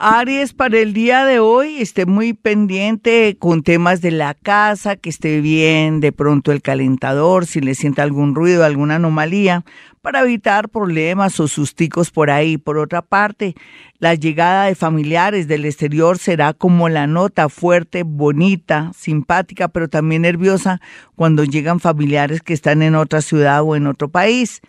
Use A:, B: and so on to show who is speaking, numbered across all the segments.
A: Aries, para el día de hoy esté muy pendiente con temas de la casa, que esté bien de pronto el calentador, si le sienta algún ruido, alguna anomalía, para evitar problemas o susticos por ahí. Por otra parte, la llegada de familiares del exterior será como la nota fuerte, bonita, simpática, pero también nerviosa cuando llegan familiares que están en otra ciudad o en otro país.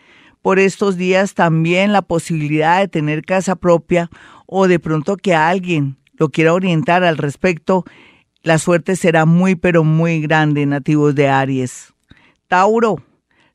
A: Por estos días también la posibilidad de tener casa propia o de pronto que alguien lo quiera orientar al respecto, la suerte será muy pero muy grande, nativos de Aries. Tauro,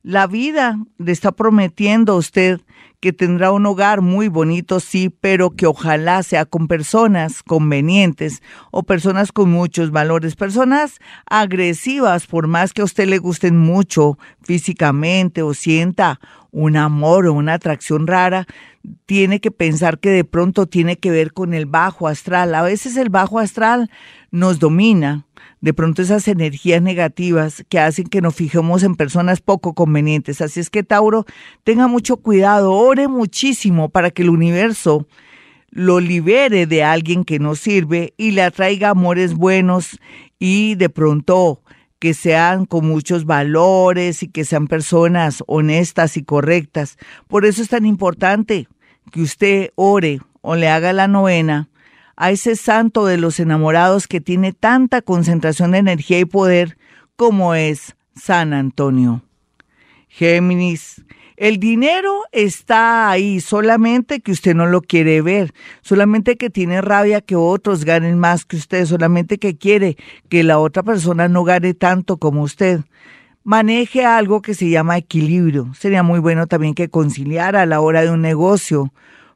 A: la vida le está prometiendo a usted que tendrá un hogar muy bonito, sí, pero que ojalá sea con personas convenientes o personas con muchos valores, personas agresivas, por más que a usted le gusten mucho físicamente o sienta un amor o una atracción rara, tiene que pensar que de pronto tiene que ver con el bajo astral. A veces el bajo astral nos domina, de pronto esas energías negativas que hacen que nos fijemos en personas poco convenientes. Así es que Tauro, tenga mucho cuidado, ore muchísimo para que el universo lo libere de alguien que no sirve y le atraiga amores buenos y de pronto que sean con muchos valores y que sean personas honestas y correctas. Por eso es tan importante que usted ore o le haga la novena a ese santo de los enamorados que tiene tanta concentración de energía y poder como es San Antonio. Géminis, el dinero está ahí, solamente que usted no lo quiere ver, solamente que tiene rabia que otros ganen más que usted, solamente que quiere que la otra persona no gane tanto como usted. Maneje algo que se llama equilibrio. Sería muy bueno también que conciliara a la hora de un negocio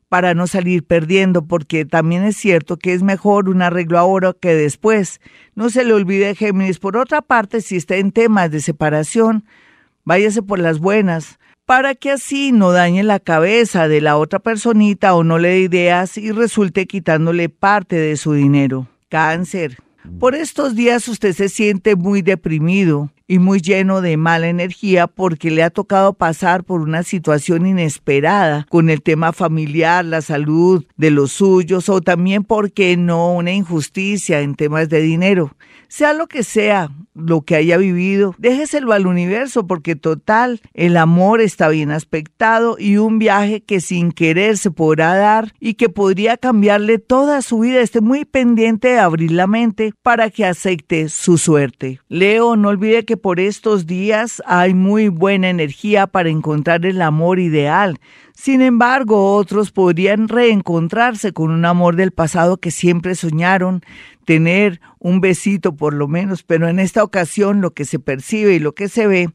A: para no salir perdiendo, porque también es cierto que es mejor un arreglo ahora que después. No se le olvide, Géminis. Por otra parte, si está en temas de separación, váyase por las buenas para que así no dañe la cabeza de la otra personita o no le dé ideas y resulte quitándole parte de su dinero. Cáncer. Por estos días usted se siente muy deprimido y muy lleno de mala energía porque le ha tocado pasar por una situación inesperada con el tema familiar, la salud de los suyos o también porque no una injusticia en temas de dinero. Sea lo que sea, lo que haya vivido, déjeselo al universo porque total, el amor está bien aspectado y un viaje que sin querer se podrá dar y que podría cambiarle toda su vida. Esté muy pendiente de abrir la mente para que acepte su suerte. Leo, no olvide que por estos días hay muy buena energía para encontrar el amor ideal. Sin embargo, otros podrían reencontrarse con un amor del pasado que siempre soñaron, tener un besito por lo menos, pero en esta ocasión lo que se percibe y lo que se ve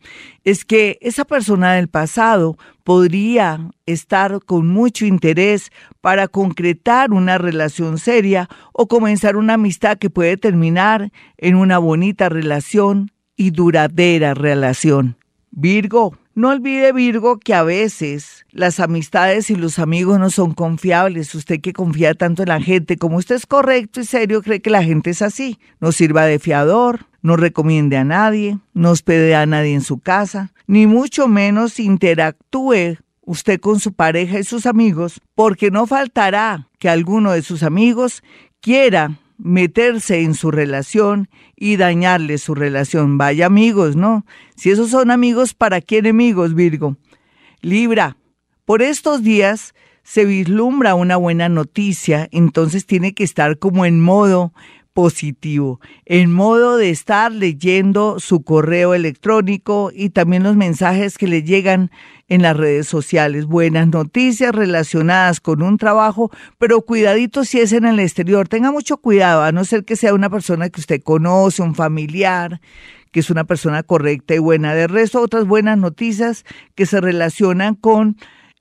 A: es que esa persona del pasado podría estar con mucho interés para concretar una relación seria o comenzar una amistad que puede terminar en una bonita relación y duradera relación. Virgo, no olvide, Virgo, que a veces las amistades y los amigos no son confiables. Usted que confía tanto en la gente, como usted es correcto y serio, cree que la gente es así. No sirva de fiador, no recomiende a nadie, no hospede a nadie en su casa, ni mucho menos interactúe usted con su pareja y sus amigos, porque no faltará que alguno de sus amigos quiera meterse en su relación y dañarle su relación. Vaya amigos, ¿no? Si esos son amigos, ¿para qué enemigos, Virgo? Libra, por estos días se vislumbra una buena noticia, entonces tiene que estar como en modo positivo, en modo de estar leyendo su correo electrónico y también los mensajes que le llegan en las redes sociales. Buenas noticias relacionadas con un trabajo, pero cuidadito si es en el exterior. Tenga mucho cuidado, a no ser que sea una persona que usted conoce, un familiar, que es una persona correcta y buena. De resto, otras buenas noticias que se relacionan con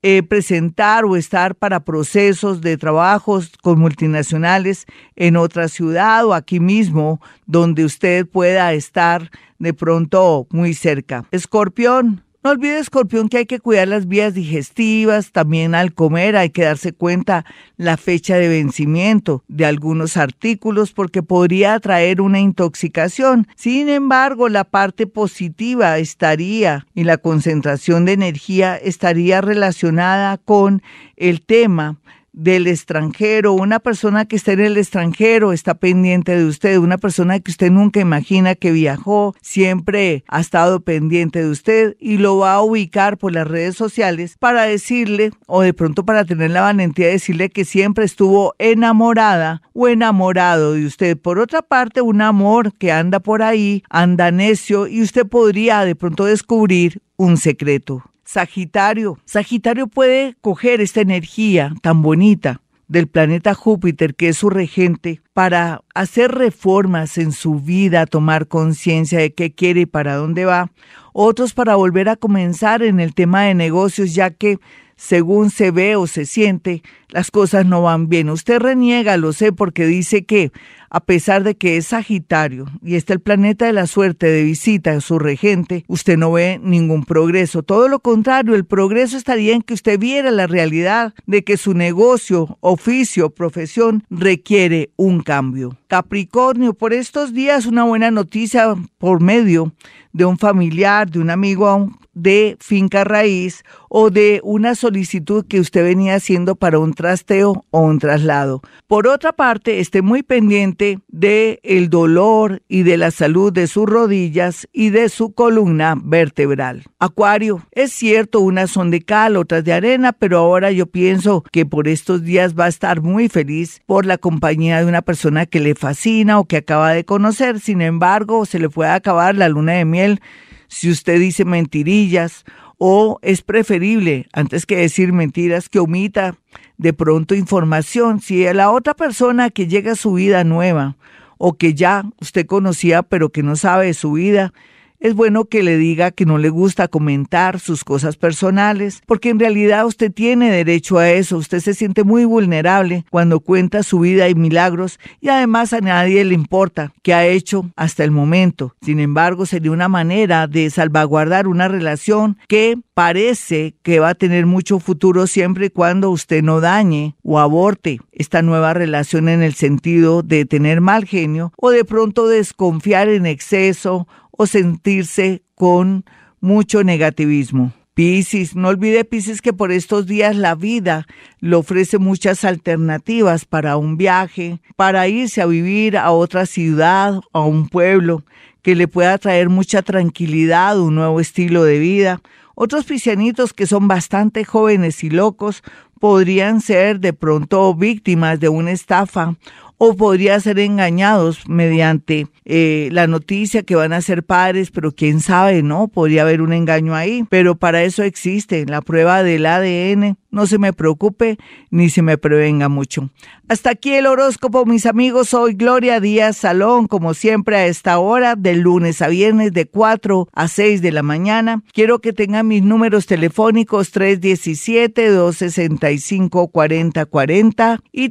A: eh, presentar o estar para procesos de trabajos con multinacionales en otra ciudad o aquí mismo donde usted pueda estar de pronto muy cerca. Escorpión, No olvide, escorpión, que hay que cuidar las vías digestivas, también al comer hay que darse cuenta la fecha de vencimiento de algunos artículos porque podría traer una intoxicación. Sin embargo, la parte positiva estaría y la concentración de energía estaría relacionada con el tema del extranjero, una persona que está en el extranjero está pendiente de usted, una persona que usted nunca imagina que viajó, siempre ha estado pendiente de usted y lo va a ubicar por las redes sociales para decirle o de pronto para tener la valentía de decirle que siempre estuvo enamorada o enamorado de usted. Por otra parte, un amor que anda por ahí, anda necio y usted podría de pronto descubrir un secreto. Sagitario. Sagitario puede coger esta energía tan bonita del planeta Júpiter, que es su regente, para hacer reformas en su vida, tomar conciencia de qué quiere y para dónde va. Otros para volver a comenzar en el tema de negocios, ya que según se ve o se siente, las cosas no van bien. Usted reniega, lo sé, porque dice que a pesar de que es Sagitario y está el planeta de la suerte de visita, su regente, usted no ve ningún progreso. Todo lo contrario, el progreso estaría en que usted viera la realidad de que su negocio, oficio, profesión requiere un cambio. Capricornio, por estos días una buena noticia por medio de un familiar, de un amigo de finca raíz o de una solicitud que usted venía haciendo para un trasteo o un traslado. Por otra parte, esté muy pendiente de el dolor y de la salud de sus rodillas y de su columna vertebral. Acuario, es cierto, unas son de cal, otras de arena, pero ahora yo pienso que por estos días va a estar muy feliz por la compañía de una persona que le fascina o que acaba de conocer. Sin embargo, se le puede acabar la luna de miel si usted dice mentirillas o es preferible, antes que decir mentiras, que omita de pronto información. Si la otra persona que llega a su vida nueva o que ya usted conocía pero que no sabe de su vida, es bueno que le diga que no le gusta comentar sus cosas personales, porque en realidad usted tiene derecho a eso, usted se siente muy vulnerable cuando cuenta su vida y milagros y además a nadie le importa qué ha hecho hasta el momento. Sin embargo, sería una manera de salvaguardar una relación que parece que va a tener mucho futuro siempre y cuando usted no dañe o aborte esta nueva relación en el sentido de tener mal genio o de pronto desconfiar en exceso o sentirse con mucho negativismo. Piscis, no olvide Piscis que por estos días la vida le ofrece muchas alternativas para un viaje, para irse a vivir a otra ciudad, a un pueblo, que le pueda traer mucha tranquilidad, un nuevo estilo de vida. Otros piscianitos que son bastante jóvenes y locos podrían ser de pronto víctimas de una estafa o podría ser engañados mediante eh, la noticia que van a ser padres, pero quién sabe, ¿no? Podría haber un engaño ahí, pero para eso existe la prueba del ADN. No se me preocupe ni se me prevenga mucho. Hasta aquí el horóscopo, mis amigos. Soy Gloria Díaz Salón, como siempre a esta hora, de lunes a viernes, de 4 a 6 de la mañana. Quiero que tengan mis números telefónicos 317-265-4040 y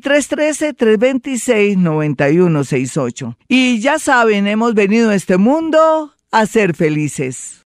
A: 313-326-9168. Y ya saben, hemos venido a este mundo a ser felices.